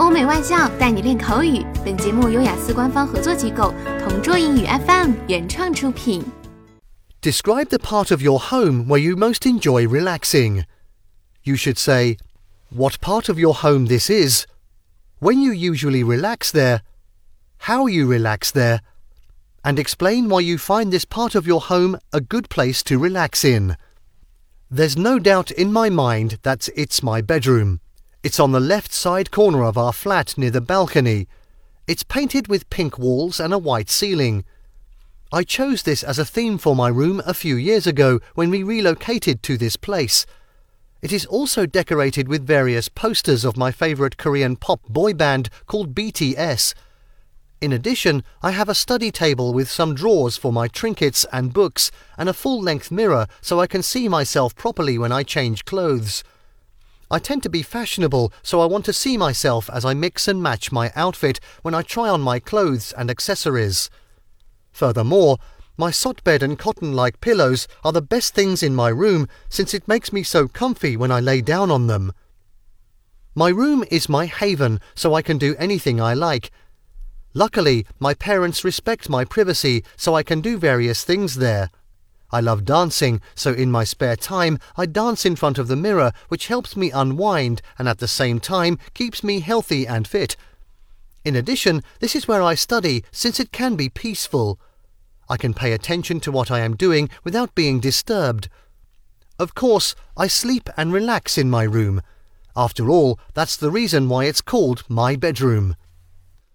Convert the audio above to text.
欧美外教带你练口语。本节目由雅思官方合作机构同桌英语 FM 原创出品。Describe the part of your home where you most enjoy relaxing. You should say, what part of your home this is, when you usually relax there, how you relax there, and explain why you find this part of your home a good place to relax in. There's no doubt in my mind that it's my bedroom. It's on the left side corner of our flat near the balcony. It's painted with pink walls and a white ceiling. I chose this as a theme for my room a few years ago when we relocated to this place. It is also decorated with various posters of my favourite Korean pop boy band called BTS. In addition, I have a study table with some drawers for my trinkets and books and a full length mirror so I can see myself properly when I change clothes. I tend to be fashionable, so I want to see myself as I mix and match my outfit when I try on my clothes and accessories. Furthermore, my sot bed and cotton-like pillows are the best things in my room since it makes me so comfy when I lay down on them. My room is my haven, so I can do anything I like. Luckily, my parents respect my privacy, so I can do various things there. I love dancing, so in my spare time I dance in front of the mirror, which helps me unwind and at the same time keeps me healthy and fit. In addition, this is where I study, since it can be peaceful. I can pay attention to what I am doing without being disturbed. Of course, I sleep and relax in my room. After all, that's the reason why it's called my bedroom.